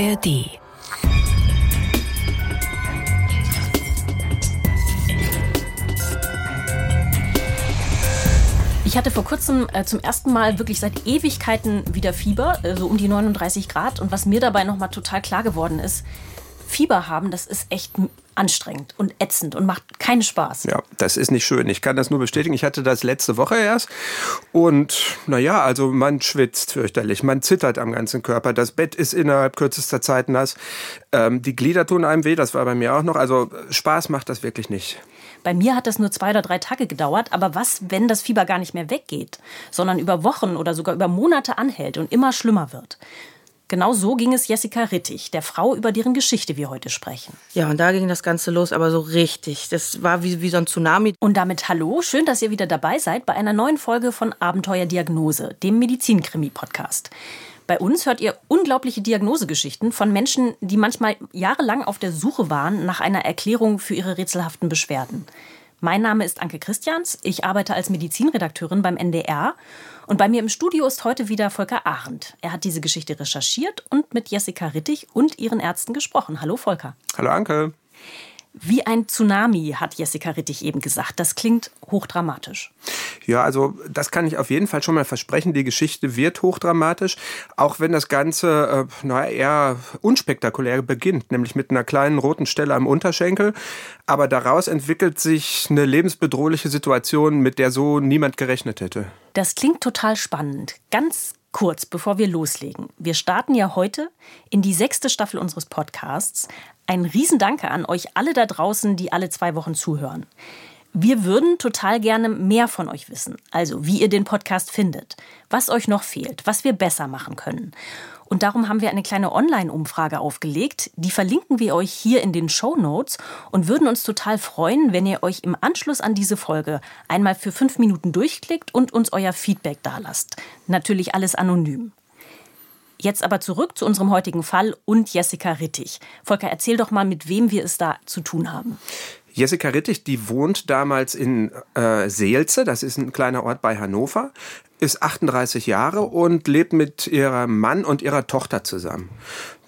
ARD. Ich hatte vor kurzem äh, zum ersten Mal wirklich seit Ewigkeiten wieder Fieber, so um die 39 Grad. Und was mir dabei nochmal total klar geworden ist, Fieber haben, das ist echt anstrengend und ätzend und macht keinen Spaß. Ja, das ist nicht schön. Ich kann das nur bestätigen. Ich hatte das letzte Woche erst und naja, also man schwitzt fürchterlich, man zittert am ganzen Körper. Das Bett ist innerhalb kürzester Zeit nass. Ähm, die Glieder tun einem weh, das war bei mir auch noch. Also Spaß macht das wirklich nicht. Bei mir hat das nur zwei oder drei Tage gedauert, aber was, wenn das Fieber gar nicht mehr weggeht, sondern über Wochen oder sogar über Monate anhält und immer schlimmer wird? Genau so ging es Jessica Rittig, der Frau, über deren Geschichte wir heute sprechen. Ja, und da ging das Ganze los, aber so richtig. Das war wie, wie so ein Tsunami. Und damit hallo, schön, dass ihr wieder dabei seid bei einer neuen Folge von Abenteuerdiagnose, dem Medizinkrimi-Podcast. Bei uns hört ihr unglaubliche Diagnosegeschichten von Menschen, die manchmal jahrelang auf der Suche waren nach einer Erklärung für ihre rätselhaften Beschwerden. Mein Name ist Anke Christians, ich arbeite als Medizinredakteurin beim NDR und bei mir im Studio ist heute wieder Volker Arendt. Er hat diese Geschichte recherchiert und mit Jessica Rittig und ihren Ärzten gesprochen. Hallo Volker. Hallo Anke. Wie ein Tsunami, hat Jessica Rittig eben gesagt. Das klingt hochdramatisch. Ja, also das kann ich auf jeden Fall schon mal versprechen. Die Geschichte wird hochdramatisch, auch wenn das Ganze äh, na, eher unspektakulär beginnt, nämlich mit einer kleinen roten Stelle am Unterschenkel. Aber daraus entwickelt sich eine lebensbedrohliche Situation, mit der so niemand gerechnet hätte. Das klingt total spannend. Ganz kurz, bevor wir loslegen. Wir starten ja heute in die sechste Staffel unseres Podcasts. Ein Riesendanke an euch alle da draußen, die alle zwei Wochen zuhören. Wir würden total gerne mehr von euch wissen. Also, wie ihr den Podcast findet, was euch noch fehlt, was wir besser machen können. Und darum haben wir eine kleine Online-Umfrage aufgelegt. Die verlinken wir euch hier in den Show Notes und würden uns total freuen, wenn ihr euch im Anschluss an diese Folge einmal für fünf Minuten durchklickt und uns euer Feedback dalasst. Natürlich alles anonym. Jetzt aber zurück zu unserem heutigen Fall und Jessica Rittig. Volker, erzähl doch mal, mit wem wir es da zu tun haben. Jessica Rittig, die wohnt damals in äh, Seelze, das ist ein kleiner Ort bei Hannover, ist 38 Jahre und lebt mit ihrem Mann und ihrer Tochter zusammen.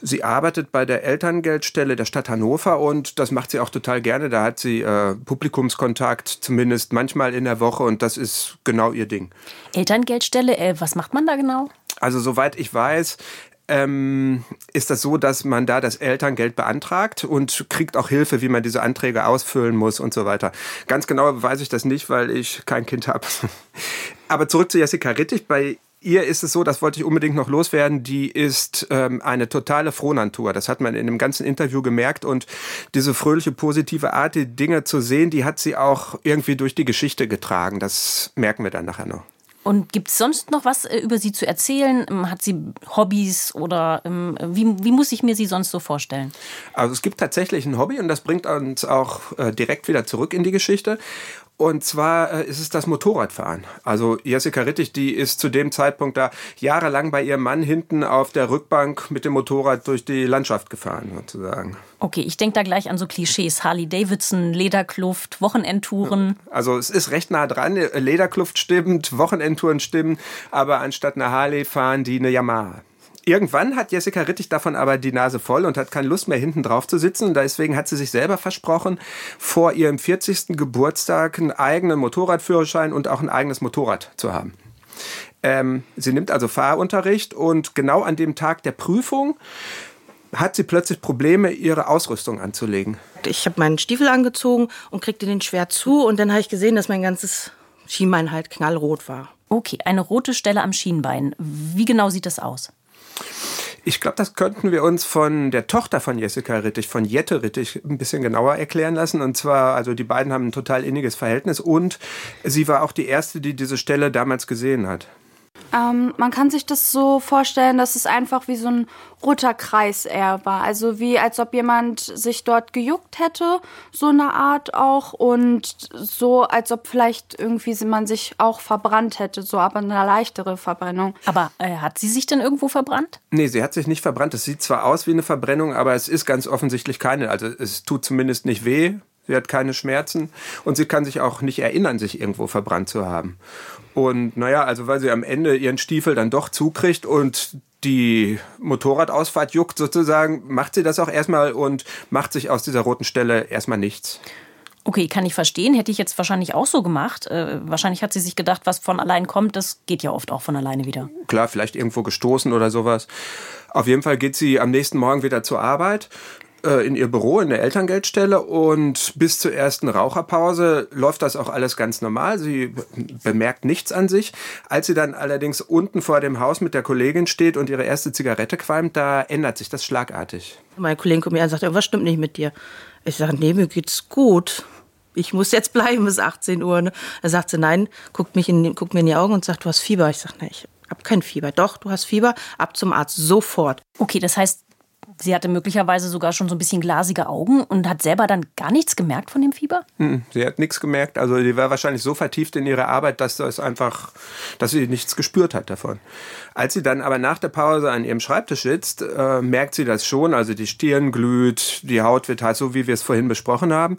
Sie arbeitet bei der Elterngeldstelle der Stadt Hannover und das macht sie auch total gerne. Da hat sie äh, Publikumskontakt, zumindest manchmal in der Woche und das ist genau ihr Ding. Elterngeldstelle, äh, was macht man da genau? Also soweit ich weiß, ähm, ist das so, dass man da das Elterngeld beantragt und kriegt auch Hilfe, wie man diese Anträge ausfüllen muss und so weiter. Ganz genau weiß ich das nicht, weil ich kein Kind habe. Aber zurück zu Jessica Rittig. Bei ihr ist es so, das wollte ich unbedingt noch loswerden, die ist ähm, eine totale Frohnantur. Das hat man in dem ganzen Interview gemerkt und diese fröhliche, positive Art, die Dinge zu sehen, die hat sie auch irgendwie durch die Geschichte getragen. Das merken wir dann nachher noch. Und gibt es sonst noch was äh, über sie zu erzählen? Ähm, hat sie Hobbys oder ähm, wie, wie muss ich mir sie sonst so vorstellen? Also es gibt tatsächlich ein Hobby und das bringt uns auch äh, direkt wieder zurück in die Geschichte. Und zwar äh, ist es das Motorradfahren. Also Jessica Rittig, die ist zu dem Zeitpunkt da jahrelang bei ihrem Mann hinten auf der Rückbank mit dem Motorrad durch die Landschaft gefahren, sozusagen. Okay, ich denke da gleich an so Klischees. Harley Davidson, Lederkluft, Wochenendtouren. Also es ist recht nah dran. Lederkluft stimmt, Wochenendtouren stimmen, aber anstatt eine Harley fahren die eine Yamaha. Irgendwann hat Jessica Rittig davon aber die Nase voll und hat keine Lust mehr hinten drauf zu sitzen. Und deswegen hat sie sich selber versprochen, vor ihrem 40. Geburtstag einen eigenen Motorradführerschein und auch ein eigenes Motorrad zu haben. Ähm, sie nimmt also Fahrunterricht und genau an dem Tag der Prüfung hat sie plötzlich Probleme, ihre Ausrüstung anzulegen. Ich habe meinen Stiefel angezogen und kriegte den schwer zu und dann habe ich gesehen, dass mein ganzes Schienbein halt knallrot war. Okay, eine rote Stelle am Schienbein. Wie genau sieht das aus? Ich glaube, das könnten wir uns von der Tochter von Jessica Rittig, von Jette Rittig, ein bisschen genauer erklären lassen. Und zwar, also die beiden haben ein total inniges Verhältnis und sie war auch die erste, die diese Stelle damals gesehen hat. Ähm, man kann sich das so vorstellen, dass es einfach wie so ein roter Kreis eher war. Also wie als ob jemand sich dort gejuckt hätte, so eine Art auch. Und so, als ob vielleicht irgendwie man sich auch verbrannt hätte, so aber eine leichtere Verbrennung. Aber äh, hat sie sich denn irgendwo verbrannt? Nee, sie hat sich nicht verbrannt. Es sieht zwar aus wie eine Verbrennung, aber es ist ganz offensichtlich keine. Also es tut zumindest nicht weh Sie hat keine Schmerzen und sie kann sich auch nicht erinnern, sich irgendwo verbrannt zu haben. Und naja, also weil sie am Ende ihren Stiefel dann doch zukriegt und die Motorradausfahrt juckt sozusagen, macht sie das auch erstmal und macht sich aus dieser roten Stelle erstmal nichts. Okay, kann ich verstehen. Hätte ich jetzt wahrscheinlich auch so gemacht. Äh, wahrscheinlich hat sie sich gedacht, was von allein kommt, das geht ja oft auch von alleine wieder. Klar, vielleicht irgendwo gestoßen oder sowas. Auf jeden Fall geht sie am nächsten Morgen wieder zur Arbeit äh, in ihr Büro in der Elterngeldstelle und bis zur ersten Raucherpause läuft das auch alles ganz normal. Sie bemerkt nichts an sich. Als sie dann allerdings unten vor dem Haus mit der Kollegin steht und ihre erste Zigarette qualmt, da ändert sich das schlagartig. Mein Kollege kommt mir an und sagt, irgendwas stimmt nicht mit dir. Ich sage, nee, mir geht's gut. Ich muss jetzt bleiben bis 18 Uhr. Ne? Da sagt sie, nein, guckt, mich in, guckt mir in die Augen und sagt, du hast Fieber. Ich sage, nein, ich habe kein Fieber. Doch, du hast Fieber, ab zum Arzt, sofort. Okay, das heißt, Sie hatte möglicherweise sogar schon so ein bisschen glasige Augen und hat selber dann gar nichts gemerkt von dem Fieber? Sie hat nichts gemerkt. Also die war wahrscheinlich so vertieft in ihre Arbeit, dass das einfach, dass sie nichts gespürt hat davon. Als sie dann aber nach der Pause an ihrem Schreibtisch sitzt, äh, merkt sie das schon. Also die Stirn glüht, die Haut wird heiß, so wie wir es vorhin besprochen haben.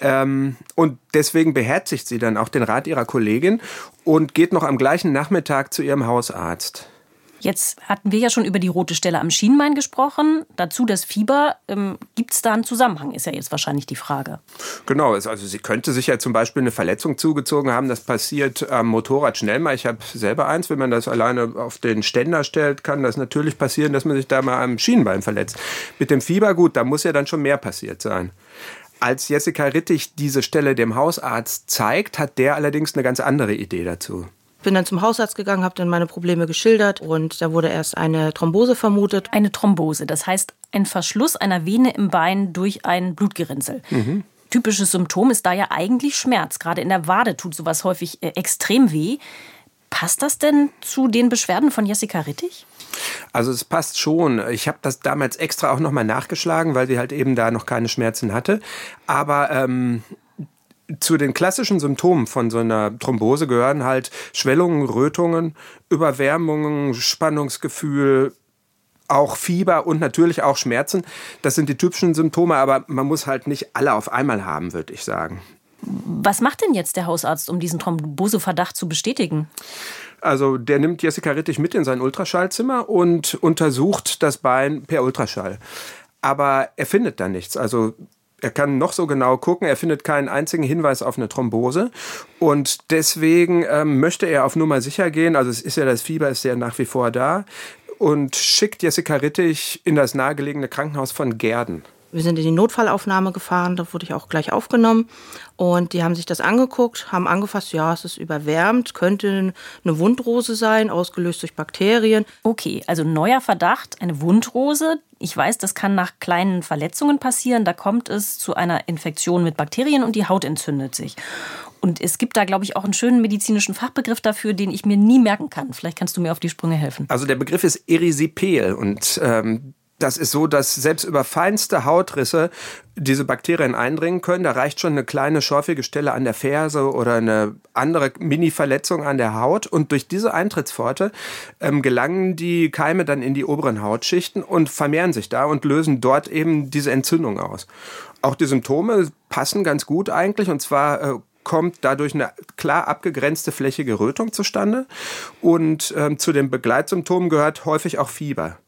Ähm, und deswegen beherzigt sie dann auch den Rat ihrer Kollegin und geht noch am gleichen Nachmittag zu ihrem Hausarzt. Jetzt hatten wir ja schon über die rote Stelle am Schienbein gesprochen. Dazu das Fieber. Ähm, Gibt es da einen Zusammenhang, ist ja jetzt wahrscheinlich die Frage. Genau, also sie könnte sich ja zum Beispiel eine Verletzung zugezogen haben. Das passiert am Motorrad schnell mal. Ich habe selber eins, wenn man das alleine auf den Ständer stellt, kann das natürlich passieren, dass man sich da mal am Schienbein verletzt. Mit dem Fieber, gut, da muss ja dann schon mehr passiert sein. Als Jessica Rittig diese Stelle dem Hausarzt zeigt, hat der allerdings eine ganz andere Idee dazu. Bin dann zum Hausarzt gegangen, habe dann meine Probleme geschildert und da wurde erst eine Thrombose vermutet. Eine Thrombose, das heißt ein Verschluss einer Vene im Bein durch ein Blutgerinnsel. Mhm. Typisches Symptom ist da ja eigentlich Schmerz. Gerade in der Wade tut sowas häufig äh, extrem weh. Passt das denn zu den Beschwerden von Jessica Rittig? Also es passt schon. Ich habe das damals extra auch nochmal nachgeschlagen, weil sie halt eben da noch keine Schmerzen hatte. Aber ähm, zu den klassischen Symptomen von so einer Thrombose gehören halt Schwellungen, Rötungen, Überwärmungen, Spannungsgefühl, auch Fieber und natürlich auch Schmerzen. Das sind die typischen Symptome, aber man muss halt nicht alle auf einmal haben, würde ich sagen. Was macht denn jetzt der Hausarzt, um diesen Thromboseverdacht zu bestätigen? Also der nimmt Jessica Rittig mit in sein Ultraschallzimmer und untersucht das Bein per Ultraschall. Aber er findet da nichts. Also er kann noch so genau gucken, er findet keinen einzigen Hinweis auf eine Thrombose. Und deswegen ähm, möchte er auf Nummer sicher gehen. Also es ist ja das Fieber ist ja nach wie vor da. Und schickt Jessica Rittig in das nahegelegene Krankenhaus von Gerden. Wir sind in die Notfallaufnahme gefahren, da wurde ich auch gleich aufgenommen. Und die haben sich das angeguckt, haben angefasst, ja, es ist überwärmt, könnte eine Wundrose sein, ausgelöst durch Bakterien. Okay, also neuer Verdacht, eine Wundrose. Ich weiß, das kann nach kleinen Verletzungen passieren. Da kommt es zu einer Infektion mit Bakterien und die Haut entzündet sich. Und es gibt da, glaube ich, auch einen schönen medizinischen Fachbegriff dafür, den ich mir nie merken kann. Vielleicht kannst du mir auf die Sprünge helfen. Also der Begriff ist Erisipel und ähm, das ist so, dass selbst über feinste Hautrisse diese Bakterien eindringen können. Da reicht schon eine kleine schorfige Stelle an der Ferse oder eine andere Mini-Verletzung an der Haut. Und durch diese Eintrittspforte ähm, gelangen die Keime dann in die oberen Hautschichten und vermehren sich da und lösen dort eben diese Entzündung aus. Auch die Symptome passen ganz gut eigentlich. Und zwar äh, kommt dadurch eine klar abgegrenzte flächige Rötung zustande. Und ähm, zu den Begleitsymptomen gehört häufig auch Fieber.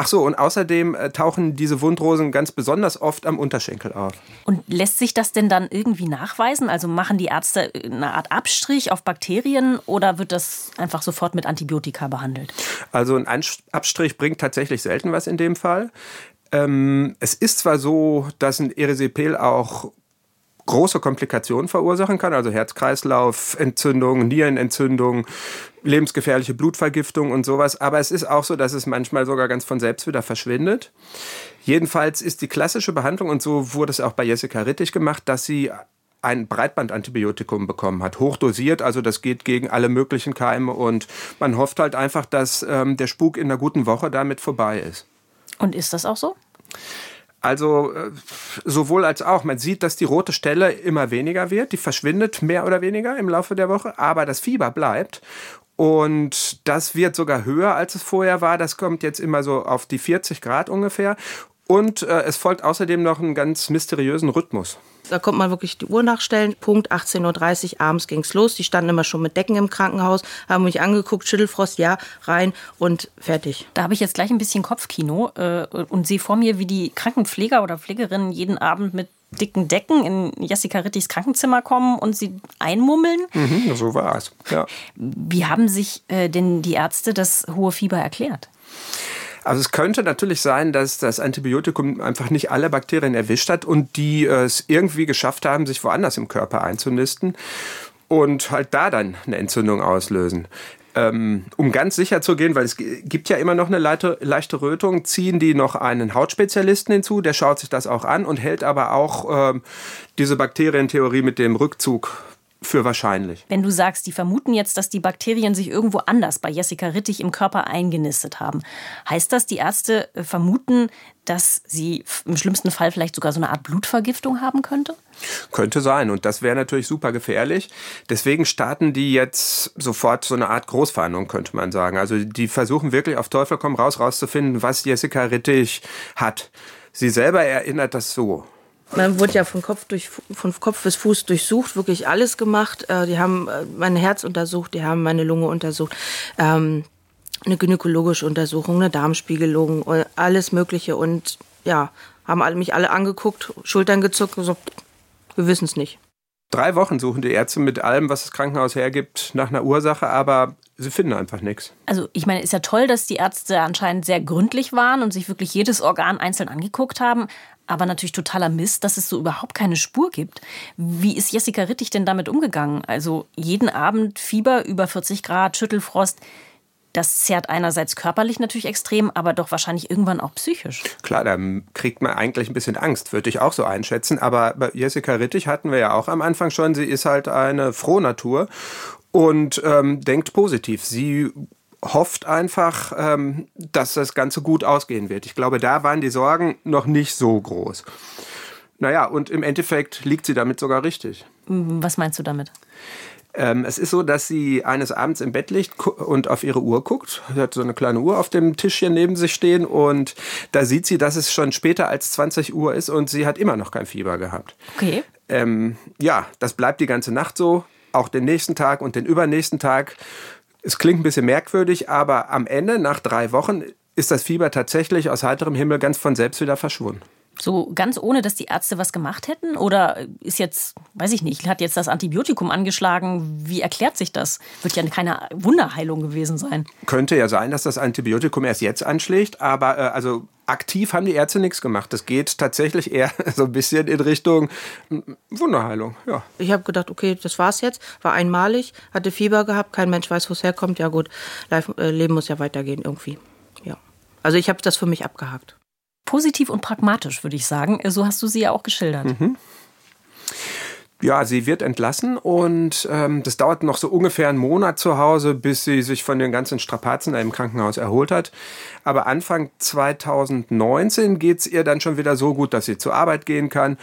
Ach so, und außerdem äh, tauchen diese Wundrosen ganz besonders oft am Unterschenkel auf. Und lässt sich das denn dann irgendwie nachweisen? Also machen die Ärzte eine Art Abstrich auf Bakterien oder wird das einfach sofort mit Antibiotika behandelt? Also ein Abstrich bringt tatsächlich selten was in dem Fall. Ähm, es ist zwar so, dass ein Erisipel auch große Komplikationen verursachen kann, also Herz-Kreislauf-Entzündung, Nierenentzündung, lebensgefährliche Blutvergiftung und sowas. Aber es ist auch so, dass es manchmal sogar ganz von selbst wieder verschwindet. Jedenfalls ist die klassische Behandlung, und so wurde es auch bei Jessica Rittig gemacht, dass sie ein Breitbandantibiotikum bekommen hat, hochdosiert, also das geht gegen alle möglichen Keime und man hofft halt einfach, dass ähm, der Spuk in einer guten Woche damit vorbei ist. Und ist das auch so? Also äh, sowohl als auch. Man sieht, dass die rote Stelle immer weniger wird. Die verschwindet mehr oder weniger im Laufe der Woche, aber das Fieber bleibt. Und das wird sogar höher, als es vorher war. Das kommt jetzt immer so auf die 40 Grad ungefähr. Und äh, es folgt außerdem noch einen ganz mysteriösen Rhythmus. Da kommt man wirklich die Uhr nachstellen. Punkt 18.30 Uhr abends ging's los. Die standen immer schon mit Decken im Krankenhaus, haben mich angeguckt, Schüttelfrost, ja, rein und fertig. Da habe ich jetzt gleich ein bisschen Kopfkino äh, und sehe vor mir, wie die Krankenpfleger oder Pflegerinnen jeden Abend mit dicken Decken in Jessica Rittigs Krankenzimmer kommen und sie einmummeln. Mhm, so war es. Ja. Wie haben sich äh, denn die Ärzte das hohe Fieber erklärt? Also es könnte natürlich sein, dass das Antibiotikum einfach nicht alle Bakterien erwischt hat und die es irgendwie geschafft haben, sich woanders im Körper einzunisten und halt da dann eine Entzündung auslösen. Ähm, um ganz sicher zu gehen, weil es gibt ja immer noch eine leichte Rötung, ziehen die noch einen Hautspezialisten hinzu, der schaut sich das auch an und hält aber auch ähm, diese Bakterientheorie mit dem Rückzug für wahrscheinlich. Wenn du sagst, die vermuten jetzt, dass die Bakterien sich irgendwo anders bei Jessica Rittig im Körper eingenistet haben, heißt das, die Ärzte äh, vermuten, dass sie im schlimmsten Fall vielleicht sogar so eine Art Blutvergiftung haben könnte? Könnte sein und das wäre natürlich super gefährlich. Deswegen starten die jetzt sofort so eine Art Großverhandlung, könnte man sagen. Also die versuchen wirklich auf Teufel komm raus rauszufinden, was Jessica Rittig hat. Sie selber erinnert das so. Man wurde ja von Kopf, durch, von Kopf bis Fuß durchsucht, wirklich alles gemacht. Äh, die haben äh, mein Herz untersucht, die haben meine Lunge untersucht. Ähm, eine gynäkologische Untersuchung, eine Darmspiegelung, äh, alles Mögliche. Und ja, haben mich alle angeguckt, Schultern gezuckt und so, wir wissen es nicht. Drei Wochen suchen die Ärzte mit allem, was das Krankenhaus hergibt, nach einer Ursache, aber sie finden einfach nichts. Also ich meine, ist ja toll, dass die Ärzte anscheinend sehr gründlich waren und sich wirklich jedes Organ einzeln angeguckt haben aber natürlich totaler Mist, dass es so überhaupt keine Spur gibt. Wie ist Jessica Rittig denn damit umgegangen? Also jeden Abend Fieber über 40 Grad, Schüttelfrost. Das zerrt einerseits körperlich natürlich extrem, aber doch wahrscheinlich irgendwann auch psychisch. Klar, da kriegt man eigentlich ein bisschen Angst, würde ich auch so einschätzen. Aber bei Jessica Rittig hatten wir ja auch am Anfang schon, sie ist halt eine Frohnatur und ähm, denkt positiv. Sie hofft einfach, ähm, dass das Ganze gut ausgehen wird. Ich glaube, da waren die Sorgen noch nicht so groß. Naja, und im Endeffekt liegt sie damit sogar richtig. Was meinst du damit? Ähm, es ist so, dass sie eines Abends im Bett liegt und auf ihre Uhr guckt. Sie hat so eine kleine Uhr auf dem Tischchen neben sich stehen und da sieht sie, dass es schon später als 20 Uhr ist und sie hat immer noch kein Fieber gehabt. Okay. Ähm, ja, das bleibt die ganze Nacht so, auch den nächsten Tag und den übernächsten Tag. Es klingt ein bisschen merkwürdig, aber am Ende, nach drei Wochen, ist das Fieber tatsächlich aus heiterem Himmel ganz von selbst wieder verschwunden. So ganz ohne, dass die Ärzte was gemacht hätten? Oder ist jetzt, weiß ich nicht, hat jetzt das Antibiotikum angeschlagen? Wie erklärt sich das? Wird ja keine Wunderheilung gewesen sein. Könnte ja sein, dass das Antibiotikum erst jetzt anschlägt, aber äh, also aktiv haben die Ärzte nichts gemacht. Das geht tatsächlich eher so ein bisschen in Richtung Wunderheilung. Ja. Ich habe gedacht, okay, das war's jetzt. War einmalig, hatte Fieber gehabt, kein Mensch weiß, wo es herkommt. Ja gut, äh, Leben muss ja weitergehen irgendwie. Ja. Also ich habe das für mich abgehakt positiv und pragmatisch, würde ich sagen. So hast du sie ja auch geschildert. Mhm. Ja, sie wird entlassen und ähm, das dauert noch so ungefähr einen Monat zu Hause, bis sie sich von den ganzen Strapazen im Krankenhaus erholt hat. Aber Anfang 2019 geht es ihr dann schon wieder so gut, dass sie zur Arbeit gehen kann.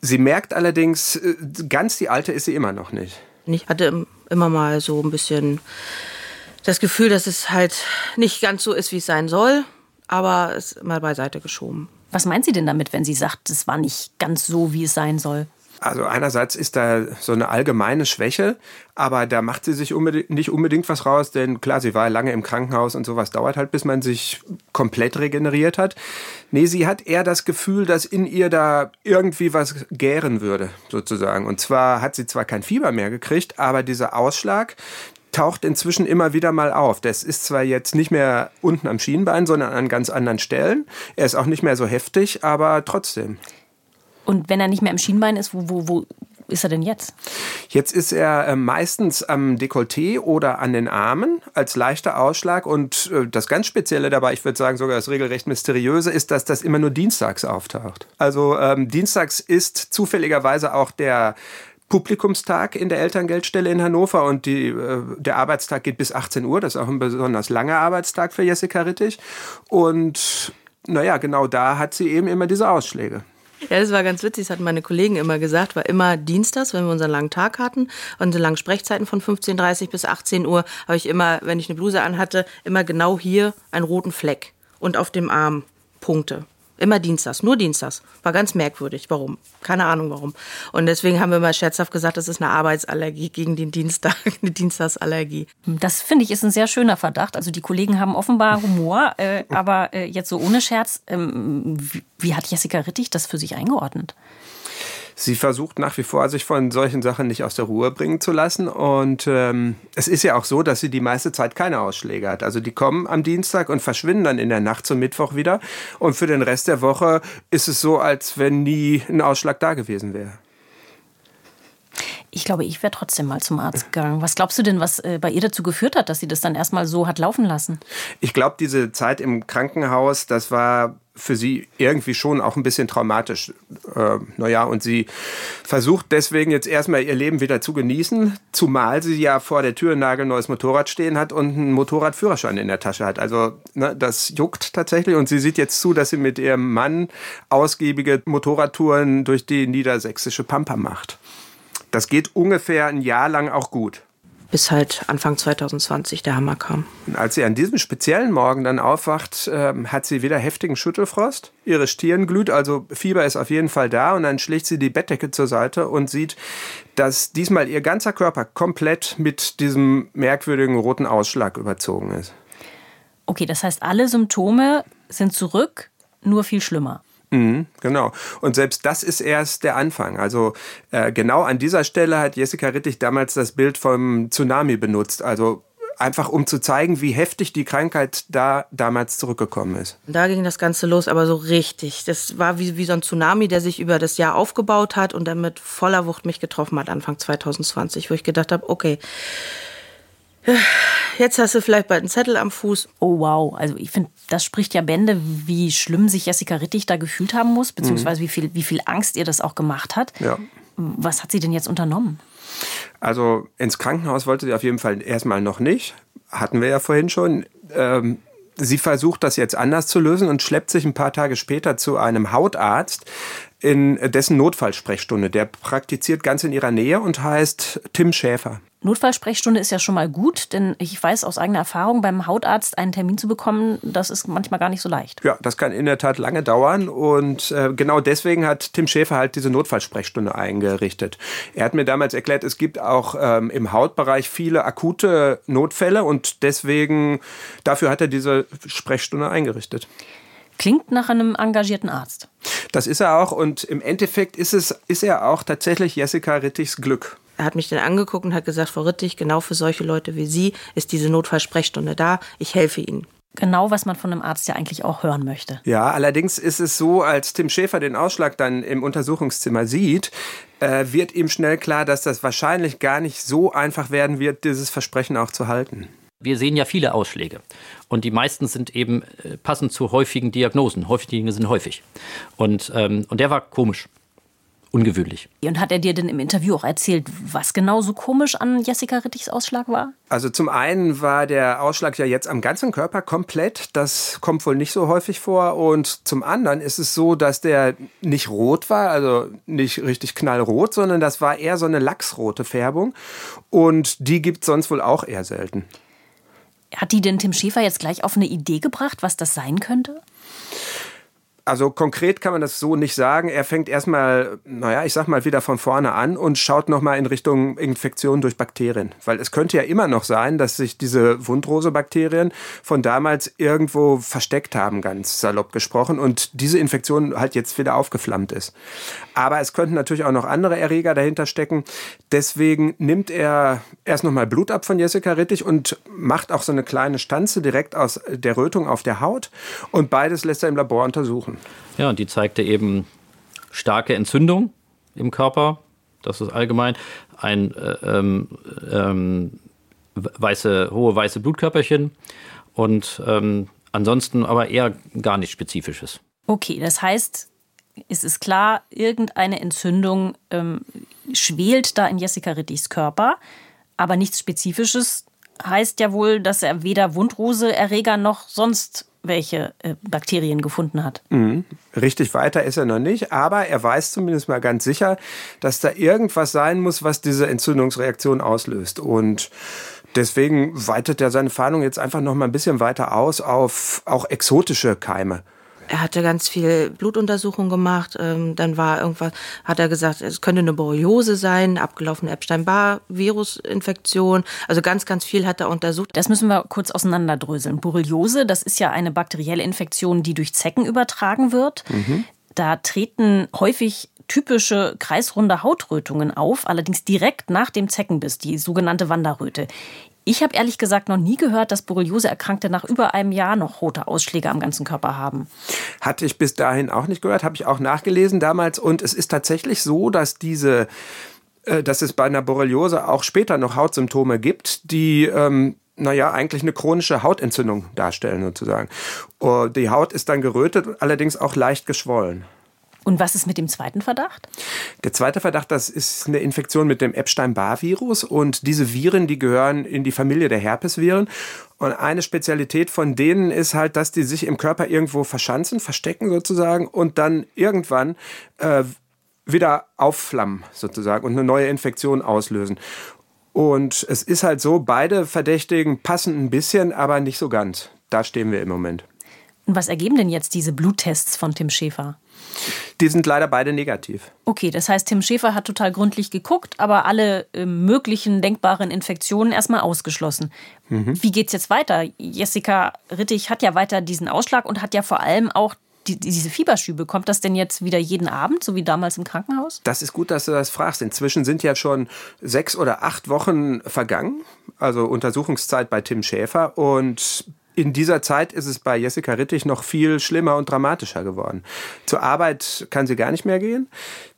Sie merkt allerdings, äh, ganz die Alte ist sie immer noch nicht. Ich hatte immer mal so ein bisschen das Gefühl, dass es halt nicht ganz so ist, wie es sein soll aber ist mal beiseite geschoben. Was meint sie denn damit, wenn sie sagt, es war nicht ganz so, wie es sein soll? Also einerseits ist da so eine allgemeine Schwäche, aber da macht sie sich unbedingt, nicht unbedingt was raus, denn klar, sie war lange im Krankenhaus und sowas dauert halt, bis man sich komplett regeneriert hat. Nee, sie hat eher das Gefühl, dass in ihr da irgendwie was gären würde, sozusagen. Und zwar hat sie zwar kein Fieber mehr gekriegt, aber dieser Ausschlag, taucht inzwischen immer wieder mal auf. Das ist zwar jetzt nicht mehr unten am Schienbein, sondern an ganz anderen Stellen. Er ist auch nicht mehr so heftig, aber trotzdem. Und wenn er nicht mehr am Schienbein ist, wo, wo, wo ist er denn jetzt? Jetzt ist er äh, meistens am Dekolleté oder an den Armen als leichter Ausschlag. Und äh, das ganz Spezielle dabei, ich würde sagen sogar das regelrecht Mysteriöse, ist, dass das immer nur dienstags auftaucht. Also ähm, dienstags ist zufälligerweise auch der Publikumstag in der Elterngeldstelle in Hannover und die, äh, der Arbeitstag geht bis 18 Uhr. Das ist auch ein besonders langer Arbeitstag für Jessica Rittig. Und naja, genau da hat sie eben immer diese Ausschläge. Ja, das war ganz witzig, das hatten meine Kollegen immer gesagt, war immer dienstags, wenn wir unseren langen Tag hatten, unsere langen Sprechzeiten von 15.30 bis 18 Uhr, habe ich immer, wenn ich eine Bluse anhatte, immer genau hier einen roten Fleck und auf dem Arm Punkte Immer dienstags, nur dienstags. War ganz merkwürdig. Warum? Keine Ahnung warum. Und deswegen haben wir mal scherzhaft gesagt, das ist eine Arbeitsallergie gegen den Dienstag, eine Dienstagsallergie. Das finde ich ist ein sehr schöner Verdacht. Also die Kollegen haben offenbar Humor, äh, aber äh, jetzt so ohne Scherz, ähm, wie, wie hat Jessica Rittig das für sich eingeordnet? Sie versucht nach wie vor, sich von solchen Sachen nicht aus der Ruhe bringen zu lassen. Und ähm, es ist ja auch so, dass sie die meiste Zeit keine Ausschläge hat. Also die kommen am Dienstag und verschwinden dann in der Nacht zum Mittwoch wieder. Und für den Rest der Woche ist es so, als wenn nie ein Ausschlag da gewesen wäre. Ich glaube, ich wäre trotzdem mal zum Arzt gegangen. Was glaubst du denn, was äh, bei ihr dazu geführt hat, dass sie das dann erstmal so hat laufen lassen? Ich glaube, diese Zeit im Krankenhaus, das war für sie irgendwie schon auch ein bisschen traumatisch. Äh, naja, und sie versucht deswegen jetzt erstmal ihr Leben wieder zu genießen, zumal sie ja vor der Tür ein nagelneues Motorrad stehen hat und einen Motorradführerschein in der Tasche hat. Also ne, das juckt tatsächlich und sie sieht jetzt zu, dass sie mit ihrem Mann ausgiebige Motorradtouren durch die niedersächsische Pampa macht. Das geht ungefähr ein Jahr lang auch gut. Bis halt Anfang 2020 der Hammer kam. Und als sie an diesem speziellen Morgen dann aufwacht, äh, hat sie wieder heftigen Schüttelfrost. Ihre Stirn glüht, also Fieber ist auf jeden Fall da. Und dann schlägt sie die Bettdecke zur Seite und sieht, dass diesmal ihr ganzer Körper komplett mit diesem merkwürdigen roten Ausschlag überzogen ist. Okay, das heißt, alle Symptome sind zurück, nur viel schlimmer. Mhm, genau. Und selbst das ist erst der Anfang. Also äh, genau an dieser Stelle hat Jessica Rittig damals das Bild vom Tsunami benutzt. Also einfach um zu zeigen, wie heftig die Krankheit da damals zurückgekommen ist. Da ging das Ganze los, aber so richtig. Das war wie, wie so ein Tsunami, der sich über das Jahr aufgebaut hat und dann mit voller Wucht mich getroffen hat, Anfang 2020, wo ich gedacht habe, okay, Jetzt hast du vielleicht bald einen Zettel am Fuß. Oh wow, also ich finde, das spricht ja Bände, wie schlimm sich Jessica Rittig da gefühlt haben muss, beziehungsweise mhm. wie, viel, wie viel Angst ihr das auch gemacht hat. Ja. Was hat sie denn jetzt unternommen? Also ins Krankenhaus wollte sie auf jeden Fall erstmal noch nicht. Hatten wir ja vorhin schon. Ähm, sie versucht das jetzt anders zu lösen und schleppt sich ein paar Tage später zu einem Hautarzt in dessen Notfallsprechstunde. Der praktiziert ganz in ihrer Nähe und heißt Tim Schäfer. Notfallsprechstunde ist ja schon mal gut, denn ich weiß aus eigener Erfahrung, beim Hautarzt einen Termin zu bekommen, das ist manchmal gar nicht so leicht. Ja, das kann in der Tat lange dauern und äh, genau deswegen hat Tim Schäfer halt diese Notfallsprechstunde eingerichtet. Er hat mir damals erklärt, es gibt auch ähm, im Hautbereich viele akute Notfälle und deswegen, dafür hat er diese Sprechstunde eingerichtet. Klingt nach einem engagierten Arzt. Das ist er auch und im Endeffekt ist, es, ist er auch tatsächlich Jessica Rittichs Glück. Er hat mich dann angeguckt und hat gesagt, Frau Rittich, genau für solche Leute wie Sie ist diese Notfallsprechstunde da. Ich helfe Ihnen. Genau, was man von einem Arzt ja eigentlich auch hören möchte. Ja, allerdings ist es so, als Tim Schäfer den Ausschlag dann im Untersuchungszimmer sieht, äh, wird ihm schnell klar, dass das wahrscheinlich gar nicht so einfach werden wird, dieses Versprechen auch zu halten. Wir sehen ja viele Ausschläge und die meisten sind eben äh, passend zu häufigen Diagnosen. Häufige Dinge sind häufig. Und, ähm, und der war komisch ungewöhnlich. Und hat er dir denn im Interview auch erzählt, was genau so komisch an Jessica Rittichs Ausschlag war? Also zum einen war der Ausschlag ja jetzt am ganzen Körper komplett. Das kommt wohl nicht so häufig vor. Und zum anderen ist es so, dass der nicht rot war, also nicht richtig knallrot, sondern das war eher so eine lachsrote Färbung. Und die gibt es sonst wohl auch eher selten. Hat die denn Tim Schäfer jetzt gleich auf eine Idee gebracht, was das sein könnte? Also konkret kann man das so nicht sagen. Er fängt erstmal, naja, ich sag mal wieder von vorne an und schaut nochmal in Richtung Infektion durch Bakterien. Weil es könnte ja immer noch sein, dass sich diese Wundrose-Bakterien von damals irgendwo versteckt haben, ganz salopp gesprochen, und diese Infektion halt jetzt wieder aufgeflammt ist. Aber es könnten natürlich auch noch andere Erreger dahinter stecken. Deswegen nimmt er erst nochmal Blut ab von Jessica Rittich und macht auch so eine kleine Stanze direkt aus der Rötung auf der Haut. Und beides lässt er im Labor untersuchen untersuchen. Ja, und die zeigte eben starke Entzündung im Körper. Das ist allgemein ein äh, ähm, ähm, weiße, hohe weiße Blutkörperchen und ähm, ansonsten aber eher gar nichts Spezifisches. Okay, das heißt, es ist klar, irgendeine Entzündung ähm, schwelt da in Jessica Rittichs Körper, aber nichts Spezifisches heißt ja wohl, dass er weder Wundrose-Erreger noch sonst welche äh, Bakterien gefunden hat. Mhm. Richtig weiter ist er noch nicht, aber er weiß zumindest mal ganz sicher, dass da irgendwas sein muss, was diese Entzündungsreaktion auslöst. Und deswegen weitet er seine Fahndung jetzt einfach noch mal ein bisschen weiter aus auf auch exotische Keime. Er hatte ganz viel Blutuntersuchung gemacht. Ähm, dann war irgendwas, hat er gesagt, es könnte eine Borreliose sein, abgelaufene Epstein-Barr-Virusinfektion. Also ganz, ganz viel hat er untersucht. Das müssen wir kurz auseinanderdröseln. Borreliose, das ist ja eine bakterielle Infektion, die durch Zecken übertragen wird. Mhm. Da treten häufig typische kreisrunde Hautrötungen auf, allerdings direkt nach dem Zeckenbiss, die sogenannte Wanderröte. Ich habe ehrlich gesagt noch nie gehört, dass Borreliose-Erkrankte nach über einem Jahr noch rote Ausschläge am ganzen Körper haben. Hatte ich bis dahin auch nicht gehört, habe ich auch nachgelesen damals. Und es ist tatsächlich so, dass diese äh, dass es bei einer Borreliose auch später noch Hautsymptome gibt, die ähm, naja, eigentlich eine chronische Hautentzündung darstellen sozusagen. Uh, die Haut ist dann gerötet, allerdings auch leicht geschwollen. Und was ist mit dem zweiten Verdacht? Der zweite Verdacht, das ist eine Infektion mit dem Epstein-Barr-Virus. Und diese Viren, die gehören in die Familie der Herpesviren. Und eine Spezialität von denen ist halt, dass die sich im Körper irgendwo verschanzen, verstecken sozusagen und dann irgendwann äh, wieder aufflammen sozusagen und eine neue Infektion auslösen. Und es ist halt so, beide Verdächtigen passen ein bisschen, aber nicht so ganz. Da stehen wir im Moment. Und was ergeben denn jetzt diese Bluttests von Tim Schäfer? Die sind leider beide negativ. Okay, das heißt, Tim Schäfer hat total gründlich geguckt, aber alle äh, möglichen denkbaren Infektionen erstmal ausgeschlossen. Mhm. Wie geht's jetzt weiter? Jessica Rittig hat ja weiter diesen Ausschlag und hat ja vor allem auch die, diese Fieberschübe, kommt das denn jetzt wieder jeden Abend, so wie damals im Krankenhaus? Das ist gut, dass du das fragst. Inzwischen sind ja schon sechs oder acht Wochen vergangen, also Untersuchungszeit bei Tim Schäfer. Und in dieser Zeit ist es bei Jessica Rittig noch viel schlimmer und dramatischer geworden. Zur Arbeit kann sie gar nicht mehr gehen.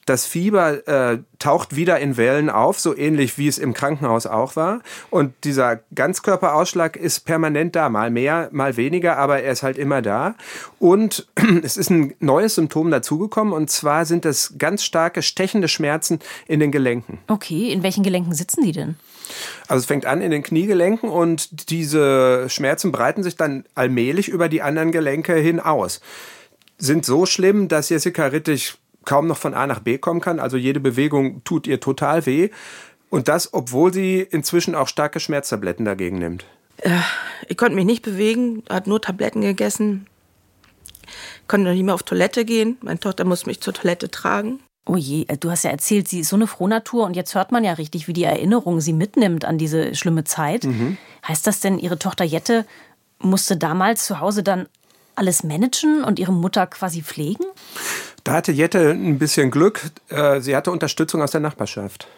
Das Fieber äh, taucht wieder in Wellen auf, so ähnlich wie es im Krankenhaus auch war. Und dieser Ganzkörperausschlag ist permanent da, mal mehr, mal weniger, aber er ist halt immer da. Und es ist ein neues Symptom dazugekommen, und zwar sind es ganz starke stechende Schmerzen in den Gelenken. Okay, in welchen Gelenken sitzen die denn? Also es fängt an in den Kniegelenken und diese Schmerzen breiten sich dann allmählich über die anderen Gelenke hin aus. Sind so schlimm, dass Jessica Rittig kaum noch von A nach B kommen kann. Also jede Bewegung tut ihr total weh. Und das, obwohl sie inzwischen auch starke Schmerztabletten dagegen nimmt. Äh, ich konnte mich nicht bewegen, hat nur Tabletten gegessen. Konnte noch nicht mehr auf Toilette gehen. Meine Tochter muss mich zur Toilette tragen. Oh je, äh, du hast ja erzählt, sie ist so eine Frohnatur und jetzt hört man ja richtig, wie die Erinnerung sie mitnimmt an diese schlimme Zeit. Mhm. Heißt das denn, ihre Tochter Jette musste damals zu Hause dann alles managen und ihre Mutter quasi pflegen? Da hatte Jette ein bisschen Glück. Äh, sie hatte Unterstützung aus der Nachbarschaft.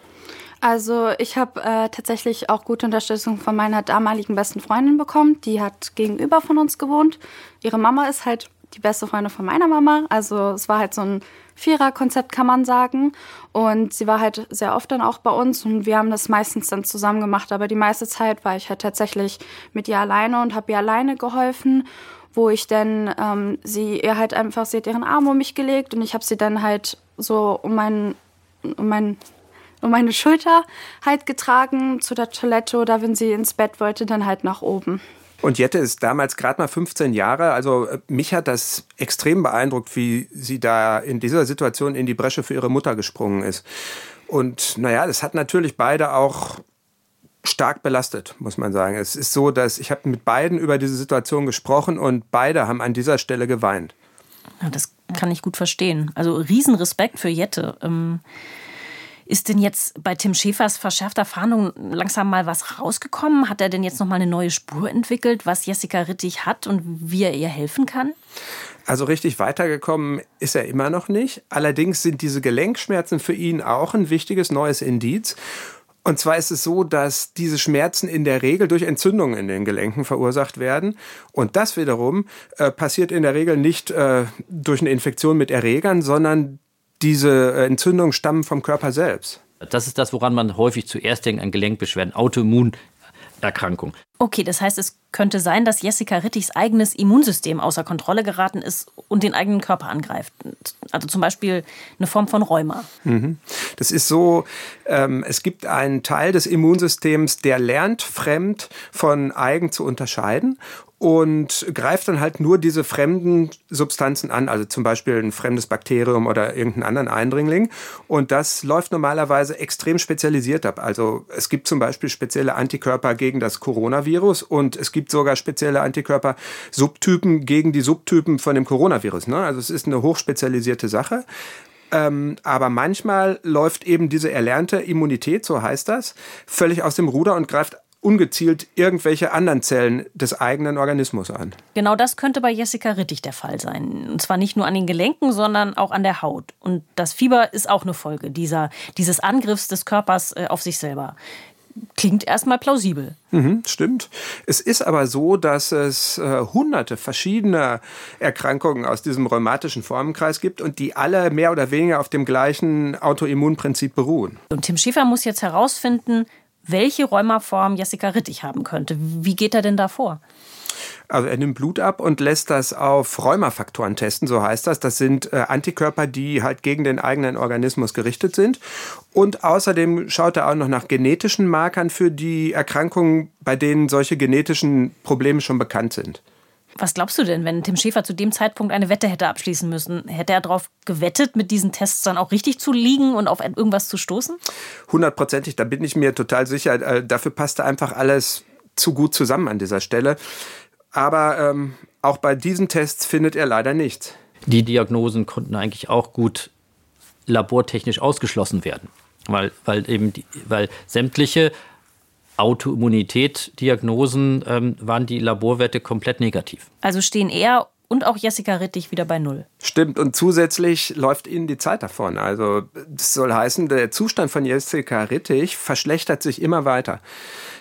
Also ich habe äh, tatsächlich auch gute Unterstützung von meiner damaligen besten Freundin bekommen. Die hat gegenüber von uns gewohnt. Ihre Mama ist halt die beste Freundin von meiner Mama. Also es war halt so ein Vierer-Konzept, kann man sagen. Und sie war halt sehr oft dann auch bei uns und wir haben das meistens dann zusammen gemacht. Aber die meiste Zeit war ich halt tatsächlich mit ihr alleine und habe ihr alleine geholfen wo ich dann ähm, sie ihr halt einfach sie hat ihren Arm um mich gelegt und ich habe sie dann halt so um meinen um mein um meine Schulter halt getragen zu der Toilette oder wenn sie ins Bett wollte dann halt nach oben. Und Jette ist damals gerade mal 15 Jahre. Also äh, mich hat das extrem beeindruckt, wie sie da in dieser Situation in die Bresche für ihre Mutter gesprungen ist. Und naja, das hat natürlich beide auch stark belastet, muss man sagen. Es ist so, dass ich habe mit beiden über diese Situation gesprochen und beide haben an dieser Stelle geweint. Ja, das kann ich gut verstehen. Also Riesenrespekt für Jette. Ähm ist denn jetzt bei Tim Schäfers verschärfter Fahndung langsam mal was rausgekommen? Hat er denn jetzt noch mal eine neue Spur entwickelt, was Jessica Rittig hat und wie er ihr helfen kann? Also richtig weitergekommen ist er immer noch nicht. Allerdings sind diese Gelenkschmerzen für ihn auch ein wichtiges neues Indiz. Und zwar ist es so, dass diese Schmerzen in der Regel durch Entzündungen in den Gelenken verursacht werden. Und das wiederum äh, passiert in der Regel nicht äh, durch eine Infektion mit Erregern, sondern diese äh, Entzündungen stammen vom Körper selbst. Das ist das, woran man häufig zuerst denkt an Gelenkbeschwerden, Autoimmunerkrankung. Okay, das heißt, es könnte sein, dass Jessica Rittigs eigenes Immunsystem außer Kontrolle geraten ist und den eigenen Körper angreift. Also zum Beispiel eine Form von Rheuma. Mhm. Das ist so, ähm, es gibt einen Teil des Immunsystems, der lernt, fremd von eigen zu unterscheiden. und greift dann halt nur diese fremden Substanzen an, also zum Beispiel ein fremdes Bakterium oder irgendeinen anderen Eindringling. Und das läuft normalerweise extrem spezialisiert ab. Also es gibt zum Beispiel spezielle Antikörper gegen das Coronavirus und es gibt sogar spezielle Antikörper-Subtypen gegen die Subtypen von dem Coronavirus. Ne? Also es ist eine hochspezialisierte Sache. Ähm, aber manchmal läuft eben diese erlernte Immunität, so heißt das, völlig aus dem Ruder und greift ungezielt irgendwelche anderen Zellen des eigenen Organismus an. Genau das könnte bei Jessica Rittig der Fall sein. Und zwar nicht nur an den Gelenken, sondern auch an der Haut. Und das Fieber ist auch eine Folge dieser, dieses Angriffs des Körpers äh, auf sich selber. Klingt erstmal plausibel. Mhm, stimmt. Es ist aber so, dass es äh, hunderte verschiedener Erkrankungen aus diesem rheumatischen Formenkreis gibt und die alle mehr oder weniger auf dem gleichen Autoimmunprinzip beruhen. Und Tim Schäfer muss jetzt herausfinden, welche Rheumaform Jessica Rittig haben könnte. Wie geht er denn da vor? Also er nimmt Blut ab und lässt das auf Rheumafaktoren testen, so heißt das. Das sind äh, Antikörper, die halt gegen den eigenen Organismus gerichtet sind. Und außerdem schaut er auch noch nach genetischen Markern für die Erkrankungen, bei denen solche genetischen Probleme schon bekannt sind. Was glaubst du denn, wenn Tim Schäfer zu dem Zeitpunkt eine Wette hätte abschließen müssen? Hätte er darauf gewettet, mit diesen Tests dann auch richtig zu liegen und auf irgendwas zu stoßen? Hundertprozentig, da bin ich mir total sicher. Äh, dafür passte einfach alles zu gut zusammen an dieser Stelle. Aber ähm, auch bei diesen Tests findet er leider nichts. Die Diagnosen konnten eigentlich auch gut labortechnisch ausgeschlossen werden, weil, weil eben die, weil sämtliche Autoimmunität-Diagnosen ähm, waren die Laborwerte komplett negativ. Also stehen er und auch Jessica Rittig wieder bei Null. Stimmt, und zusätzlich läuft ihnen die Zeit davon. Also das soll heißen, der Zustand von Jessica Rittig verschlechtert sich immer weiter.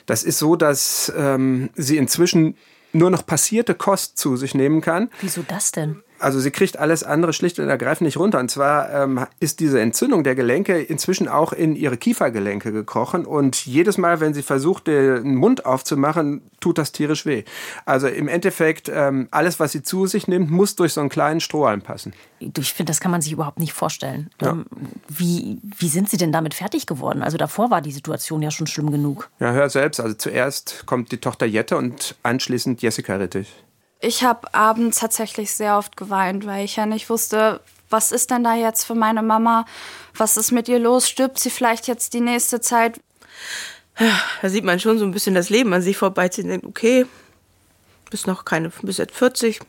Das ist so, dass ähm, sie inzwischen nur noch passierte Kost zu sich nehmen kann. Wieso das denn? Also sie kriegt alles andere schlicht und ergreifend nicht runter. Und zwar ähm, ist diese Entzündung der Gelenke inzwischen auch in ihre Kiefergelenke gekrochen. Und jedes Mal, wenn sie versucht, den Mund aufzumachen, tut das tierisch weh. Also im Endeffekt, ähm, alles, was sie zu sich nimmt, muss durch so einen kleinen Strohhalm passen. Ich finde, das kann man sich überhaupt nicht vorstellen. Ja. Ähm, wie, wie sind Sie denn damit fertig geworden? Also davor war die Situation ja schon schlimm genug. Ja, hör selbst. Also zuerst kommt die Tochter Jette und anschließend Jessica Rittich. Ich habe abends tatsächlich sehr oft geweint, weil ich ja nicht wusste, was ist denn da jetzt für meine Mama? Was ist mit ihr los? Stirbt sie vielleicht jetzt die nächste Zeit? Da sieht man schon so ein bisschen das Leben an sich vorbeiziehen. Denkt, okay, bist noch keine, bist jetzt 40.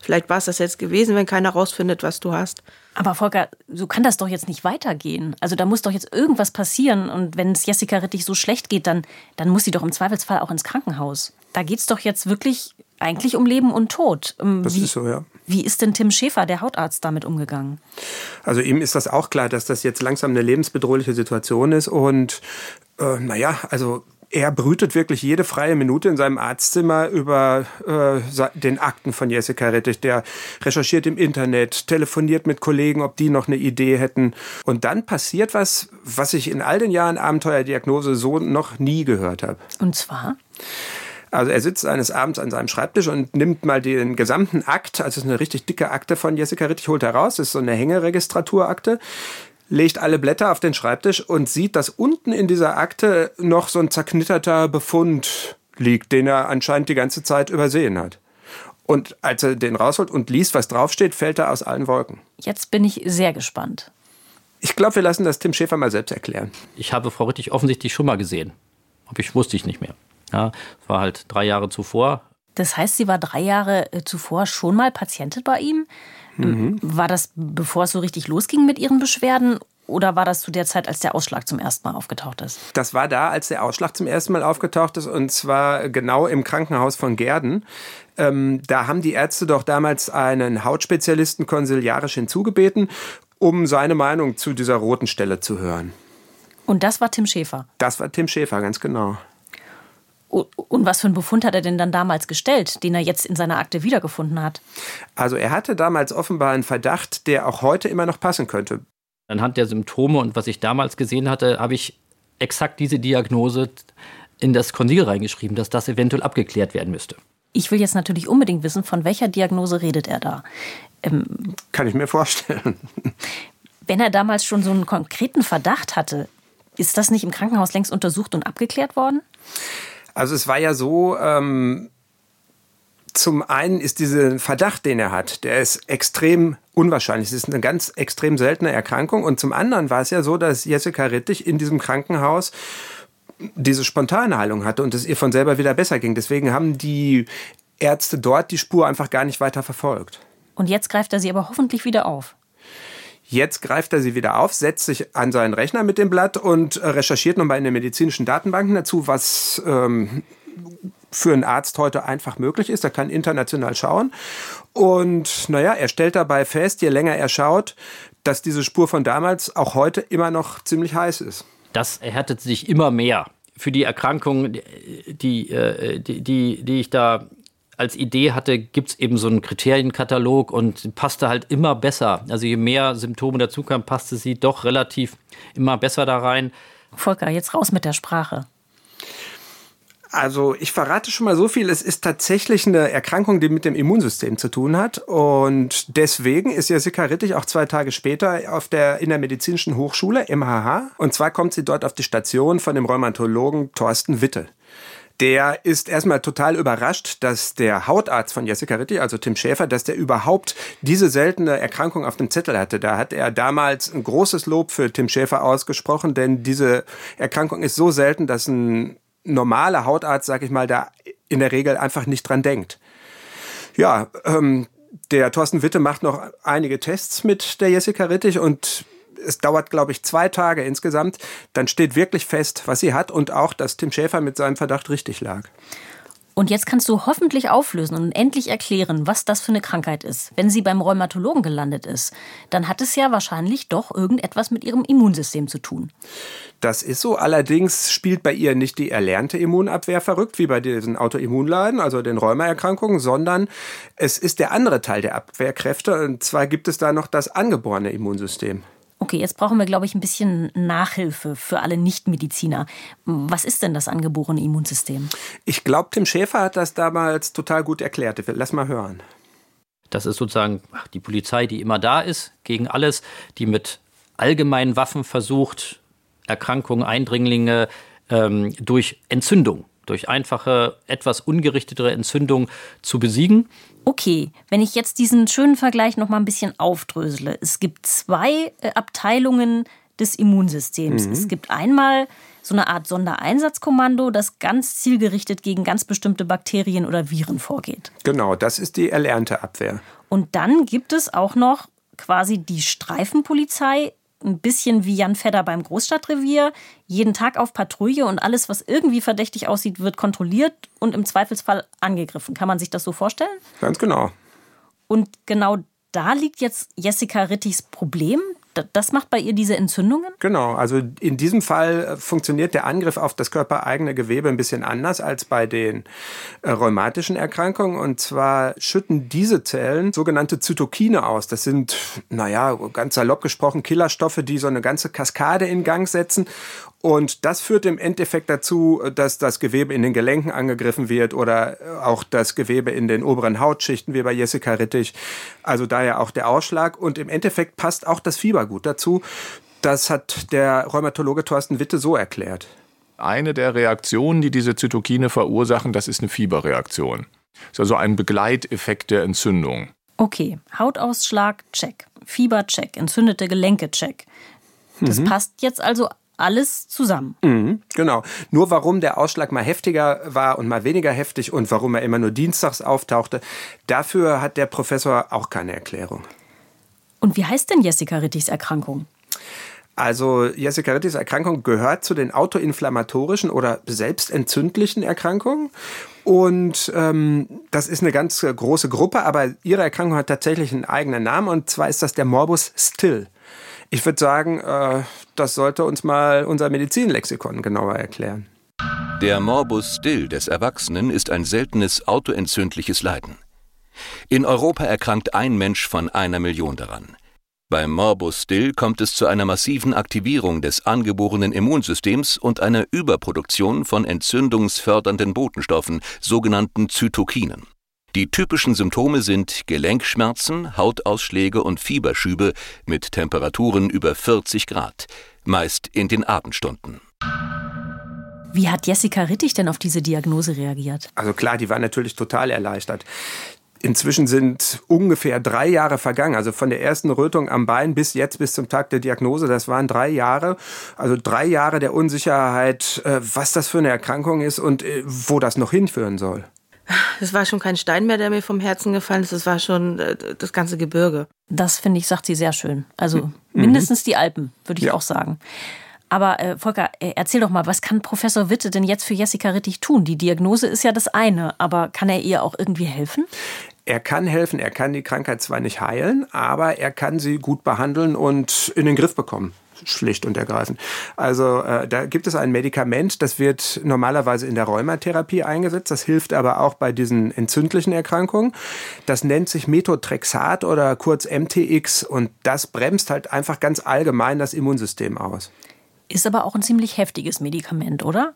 Vielleicht war es das jetzt gewesen, wenn keiner rausfindet, was du hast. Aber Volker, so kann das doch jetzt nicht weitergehen. Also da muss doch jetzt irgendwas passieren. Und wenn es Jessica Rittich so schlecht geht, dann, dann muss sie doch im Zweifelsfall auch ins Krankenhaus. Da geht es doch jetzt wirklich eigentlich um Leben und Tod. Ähm, das wie, ist so, ja. Wie ist denn Tim Schäfer, der Hautarzt, damit umgegangen? Also ihm ist das auch klar, dass das jetzt langsam eine lebensbedrohliche Situation ist. Und äh, naja, also er brütet wirklich jede freie Minute in seinem Arztzimmer über äh, den Akten von Jessica Rettich. Der recherchiert im Internet, telefoniert mit Kollegen, ob die noch eine Idee hätten. Und dann passiert was, was ich in all den Jahren Abenteuerdiagnose so noch nie gehört habe. Und zwar? Also er sitzt eines Abends an seinem Schreibtisch und nimmt mal den gesamten Akt, also es ist eine richtig dicke Akte von Jessica Rittich, holt heraus, das ist so eine Hängeregistaturakte, legt alle Blätter auf den Schreibtisch und sieht, dass unten in dieser Akte noch so ein zerknitterter Befund liegt, den er anscheinend die ganze Zeit übersehen hat. Und als er den rausholt und liest, was draufsteht, fällt er aus allen Wolken. Jetzt bin ich sehr gespannt. Ich glaube, wir lassen das Tim Schäfer mal selbst erklären. Ich habe Frau Rittich offensichtlich schon mal gesehen. Aber ich wusste ich nicht mehr. Ja, war halt drei Jahre zuvor. Das heißt, sie war drei Jahre äh, zuvor schon mal Patientin bei ihm? Mhm. War das, bevor es so richtig losging mit ihren Beschwerden? Oder war das zu der Zeit, als der Ausschlag zum ersten Mal aufgetaucht ist? Das war da, als der Ausschlag zum ersten Mal aufgetaucht ist, und zwar genau im Krankenhaus von Gerden. Ähm, da haben die Ärzte doch damals einen Hautspezialisten konsiliarisch hinzugebeten, um seine Meinung zu dieser roten Stelle zu hören. Und das war Tim Schäfer? Das war Tim Schäfer, ganz genau. Und was für einen Befund hat er denn dann damals gestellt, den er jetzt in seiner Akte wiedergefunden hat? Also er hatte damals offenbar einen Verdacht, der auch heute immer noch passen könnte. Anhand der Symptome und was ich damals gesehen hatte, habe ich exakt diese Diagnose in das Konsil reingeschrieben, dass das eventuell abgeklärt werden müsste. Ich will jetzt natürlich unbedingt wissen, von welcher Diagnose redet er da? Ähm, Kann ich mir vorstellen. Wenn er damals schon so einen konkreten Verdacht hatte, ist das nicht im Krankenhaus längst untersucht und abgeklärt worden? Also es war ja so, ähm, zum einen ist dieser Verdacht, den er hat, der ist extrem unwahrscheinlich. Es ist eine ganz extrem seltene Erkrankung. Und zum anderen war es ja so, dass Jessica Rittich in diesem Krankenhaus diese spontane Heilung hatte und es ihr von selber wieder besser ging. Deswegen haben die Ärzte dort die Spur einfach gar nicht weiter verfolgt. Und jetzt greift er sie aber hoffentlich wieder auf. Jetzt greift er sie wieder auf, setzt sich an seinen Rechner mit dem Blatt und recherchiert nochmal in den medizinischen Datenbanken dazu, was ähm, für einen Arzt heute einfach möglich ist. Er kann international schauen. Und naja, er stellt dabei fest, je länger er schaut, dass diese Spur von damals auch heute immer noch ziemlich heiß ist. Das erhärtet sich immer mehr. Für die Erkrankung, die, äh, die, die, die ich da als Idee hatte, gibt es eben so einen Kriterienkatalog und passte halt immer besser. Also je mehr Symptome dazu kamen, passte sie doch relativ immer besser da rein. Volker, jetzt raus mit der Sprache. Also ich verrate schon mal so viel, es ist tatsächlich eine Erkrankung, die mit dem Immunsystem zu tun hat. Und deswegen ist Jessica Rittig auch zwei Tage später auf der, in der Medizinischen Hochschule, MHH. Und zwar kommt sie dort auf die Station von dem Rheumatologen Thorsten Witte. Der ist erstmal total überrascht, dass der Hautarzt von Jessica Rittig, also Tim Schäfer, dass der überhaupt diese seltene Erkrankung auf dem Zettel hatte. Da hat er damals ein großes Lob für Tim Schäfer ausgesprochen, denn diese Erkrankung ist so selten, dass ein normaler Hautarzt, sag ich mal, da in der Regel einfach nicht dran denkt. Ja, ähm, der Thorsten Witte macht noch einige Tests mit der Jessica Rittig und es dauert, glaube ich, zwei Tage insgesamt. Dann steht wirklich fest, was sie hat und auch, dass Tim Schäfer mit seinem Verdacht richtig lag. Und jetzt kannst du hoffentlich auflösen und endlich erklären, was das für eine Krankheit ist. Wenn sie beim Rheumatologen gelandet ist, dann hat es ja wahrscheinlich doch irgendetwas mit ihrem Immunsystem zu tun. Das ist so. Allerdings spielt bei ihr nicht die erlernte Immunabwehr verrückt, wie bei diesen Autoimmunleiden, also den Rheumaerkrankungen, sondern es ist der andere Teil der Abwehrkräfte. Und zwar gibt es da noch das angeborene Immunsystem. Okay, jetzt brauchen wir, glaube ich, ein bisschen Nachhilfe für alle Nichtmediziner. Was ist denn das angeborene Immunsystem? Ich glaube, Tim Schäfer hat das damals total gut erklärt. Lass mal hören. Das ist sozusagen die Polizei, die immer da ist, gegen alles, die mit allgemeinen Waffen versucht, Erkrankungen, Eindringlinge ähm, durch Entzündung, durch einfache, etwas ungerichtetere Entzündung zu besiegen. Okay, wenn ich jetzt diesen schönen Vergleich noch mal ein bisschen aufdrösele. Es gibt zwei äh, Abteilungen des Immunsystems. Mhm. Es gibt einmal so eine Art Sondereinsatzkommando, das ganz zielgerichtet gegen ganz bestimmte Bakterien oder Viren vorgeht. Genau, das ist die erlernte Abwehr. Und dann gibt es auch noch quasi die Streifenpolizei, ein bisschen wie Jan Fedder beim Großstadtrevier, jeden Tag auf Patrouille und alles, was irgendwie verdächtig aussieht, wird kontrolliert und im Zweifelsfall angegriffen. Kann man sich das so vorstellen? Ganz genau. Und genau da liegt jetzt Jessica Rittigs Problem, das macht bei ihr diese Entzündungen? Genau, also in diesem Fall äh, funktioniert der Angriff auf das körpereigene Gewebe ein bisschen anders als bei den äh, rheumatischen Erkrankungen. Und zwar schütten diese Zellen sogenannte Zytokine aus. Das sind, naja, ganz salopp gesprochen, Killerstoffe, die so eine ganze Kaskade in Gang setzen und das führt im Endeffekt dazu, dass das Gewebe in den Gelenken angegriffen wird oder auch das Gewebe in den oberen Hautschichten, wie bei Jessica Rittich. Also daher auch der Ausschlag. Und im Endeffekt passt auch das Fieber gut dazu. Das hat der Rheumatologe Thorsten Witte so erklärt. Eine der Reaktionen, die diese Zytokine verursachen, das ist eine Fieberreaktion. Das ist also ein Begleiteffekt der Entzündung. Okay, Hautausschlag, check. Fieber, check. Entzündete Gelenke, check. Das mhm. passt jetzt also alles zusammen. Mhm, genau. Nur warum der Ausschlag mal heftiger war und mal weniger heftig und warum er immer nur dienstags auftauchte, dafür hat der Professor auch keine Erklärung. Und wie heißt denn Jessica Rittichs Erkrankung? Also Jessica Rittichs Erkrankung gehört zu den autoinflammatorischen oder selbstentzündlichen Erkrankungen. Und ähm, das ist eine ganz große Gruppe, aber ihre Erkrankung hat tatsächlich einen eigenen Namen und zwar ist das der Morbus Still. Ich würde sagen, äh, das sollte uns mal unser Medizinlexikon genauer erklären. Der Morbus Still des Erwachsenen ist ein seltenes autoentzündliches Leiden. In Europa erkrankt ein Mensch von einer Million daran. Beim Morbus Still kommt es zu einer massiven Aktivierung des angeborenen Immunsystems und einer Überproduktion von entzündungsfördernden Botenstoffen, sogenannten Zytokinen. Die typischen Symptome sind Gelenkschmerzen, Hautausschläge und Fieberschübe mit Temperaturen über 40 Grad, meist in den Abendstunden. Wie hat Jessica Rittig denn auf diese Diagnose reagiert? Also klar, die war natürlich total erleichtert. Inzwischen sind ungefähr drei Jahre vergangen. Also von der ersten Rötung am Bein bis jetzt, bis zum Tag der Diagnose, das waren drei Jahre. Also drei Jahre der Unsicherheit, äh, was das für eine Erkrankung ist und äh, wo das noch hinführen soll. Es war schon kein Stein mehr, der mir vom Herzen gefallen ist. Es war schon äh, das ganze Gebirge. Das finde ich, sagt sie sehr schön. Also mhm. mindestens die Alpen, würde ich ja. auch sagen. Aber äh, Volker, erzähl doch mal, was kann Professor Witte denn jetzt für Jessica Rittig tun? Die Diagnose ist ja das eine, aber kann er ihr auch irgendwie helfen? Er kann helfen, er kann die Krankheit zwar nicht heilen, aber er kann sie gut behandeln und in den Griff bekommen schlicht und ergreifend. Also äh, da gibt es ein Medikament, das wird normalerweise in der Rheumatherapie eingesetzt. Das hilft aber auch bei diesen entzündlichen Erkrankungen. Das nennt sich Methotrexat oder kurz MTX und das bremst halt einfach ganz allgemein das Immunsystem aus. Ist aber auch ein ziemlich heftiges Medikament, oder?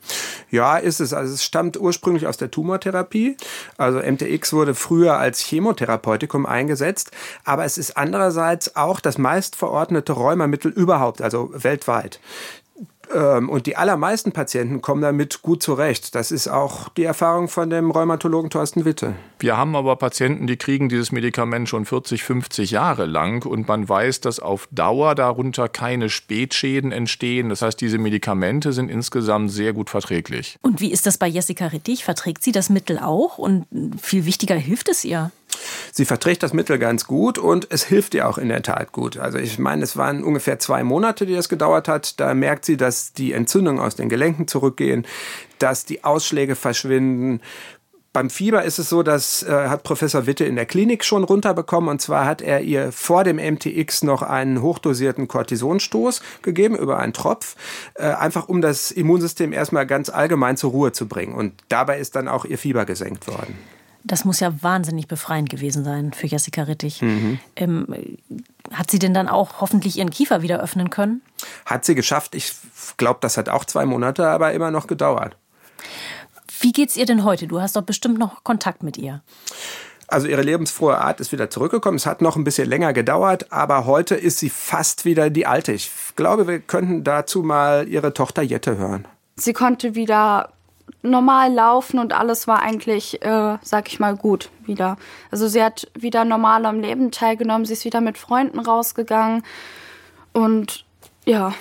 Ja, ist es. Also es stammt ursprünglich aus der Tumortherapie. Also MTX wurde früher als Chemotherapeutikum eingesetzt, aber es ist andererseits auch das meistverordnete Rheumamittel überhaupt, also weltweit. Ähm, und die allermeisten Patienten kommen damit gut zurecht. Das ist auch die Erfahrung von dem Rheumatologen Thorsten Witte. Wir haben aber Patienten, die kriegen dieses Medikament schon 40, 50 Jahre lang und man weiß, dass auf Dauer darunter keine Spätschäden entstehen. Das heißt, diese Medikamente sind insgesamt sehr gut verträglich. Und wie ist das bei Jessica Rittich? Verträgt sie das Mittel auch und viel wichtiger hilft es ihr? Sie verträgt das Mittel ganz gut und es hilft ihr auch in der Tat gut. Also ich meine, es waren ungefähr zwei Monate, die das gedauert hat. Da merkt sie, dass die Entzündungen aus den Gelenken zurückgehen, dass die Ausschläge verschwinden. Beim Fieber ist es so, das äh, hat Professor Witte in der Klinik schon runterbekommen. Und zwar hat er ihr vor dem MTX noch einen hochdosierten Cortisonstoß gegeben über einen Tropf, äh, einfach um das Immunsystem erstmal ganz allgemein zur Ruhe zu bringen. Und dabei ist dann auch ihr Fieber gesenkt worden. Das muss ja wahnsinnig befreiend gewesen sein für Jessica Rittig. Mhm. Ähm, hat sie denn dann auch hoffentlich ihren Kiefer wieder öffnen können? Hat sie geschafft. Ich glaube, das hat auch zwei Monate, aber immer noch gedauert. Wie geht's ihr denn heute? Du hast doch bestimmt noch Kontakt mit ihr. Also ihre lebensfrohe Art ist wieder zurückgekommen. Es hat noch ein bisschen länger gedauert, aber heute ist sie fast wieder die alte. Ich glaube, wir könnten dazu mal ihre Tochter Jette hören. Sie konnte wieder normal laufen und alles war eigentlich, äh, sag ich mal, gut wieder. Also sie hat wieder normal am Leben teilgenommen, sie ist wieder mit Freunden rausgegangen und ja.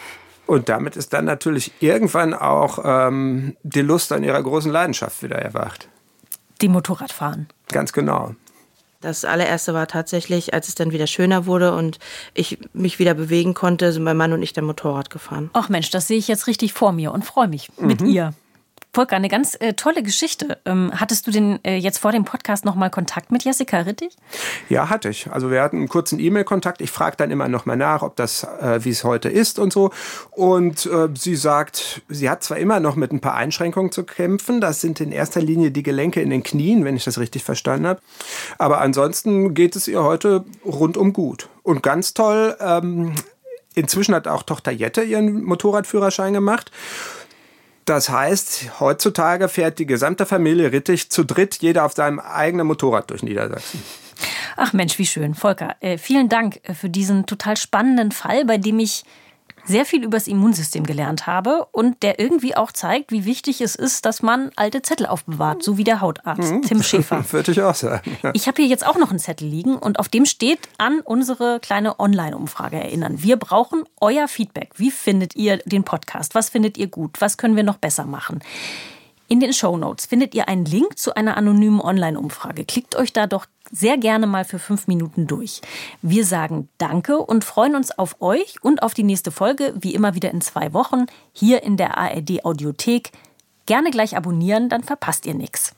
Und damit ist dann natürlich irgendwann auch ähm, die Lust an ihrer großen Leidenschaft wieder erwacht. Die Motorradfahren. Ganz genau. Das allererste war tatsächlich, als es dann wieder schöner wurde und ich mich wieder bewegen konnte, sind mein Mann und ich dann Motorrad gefahren. Ach Mensch, das sehe ich jetzt richtig vor mir und freue mich mhm. mit ihr. Volker, eine ganz äh, tolle Geschichte. Ähm, hattest du denn äh, jetzt vor dem Podcast nochmal Kontakt mit Jessica Rittig? Ja, hatte ich. Also wir hatten einen kurzen E-Mail-Kontakt. Ich frage dann immer nochmal nach, ob das, äh, wie es heute ist und so. Und äh, sie sagt, sie hat zwar immer noch mit ein paar Einschränkungen zu kämpfen. Das sind in erster Linie die Gelenke in den Knien, wenn ich das richtig verstanden habe. Aber ansonsten geht es ihr heute rundum gut. Und ganz toll, ähm, inzwischen hat auch Tochter Jette ihren Motorradführerschein gemacht. Das heißt, heutzutage fährt die gesamte Familie Rittich zu dritt, jeder auf seinem eigenen Motorrad durch Niedersachsen. Ach Mensch, wie schön. Volker, äh, vielen Dank äh, für diesen total spannenden Fall, bei dem ich sehr viel übers Immunsystem gelernt habe und der irgendwie auch zeigt, wie wichtig es ist, dass man alte Zettel aufbewahrt, so wie der Hautarzt mhm. Tim Schäfer. Würde ich auch sagen. Ja. Ich habe hier jetzt auch noch einen Zettel liegen und auf dem steht an unsere kleine Online-Umfrage erinnern. Wir brauchen euer Feedback. Wie findet ihr den Podcast? Was findet ihr gut? Was können wir noch besser machen? In den Show Notes findet ihr einen Link zu einer anonymen Online-Umfrage. Klickt euch da doch sehr gerne mal für fünf Minuten durch. Wir sagen Danke und freuen uns auf euch und auf die nächste Folge, wie immer wieder in zwei Wochen, hier in der ARD Audiothek. Gerne gleich abonnieren, dann verpasst ihr nichts.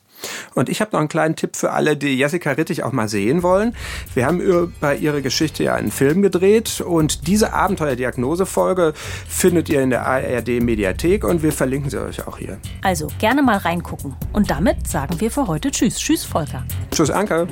Und ich habe noch einen kleinen Tipp für alle, die Jessica Rittig auch mal sehen wollen. Wir haben über ihre Geschichte ja einen Film gedreht und diese Abenteuer-Diagnose-Folge findet ihr in der ARD Mediathek und wir verlinken sie euch auch hier. Also gerne mal reingucken. Und damit sagen wir für heute Tschüss. Tschüss, Volker. Tschüss, Anke.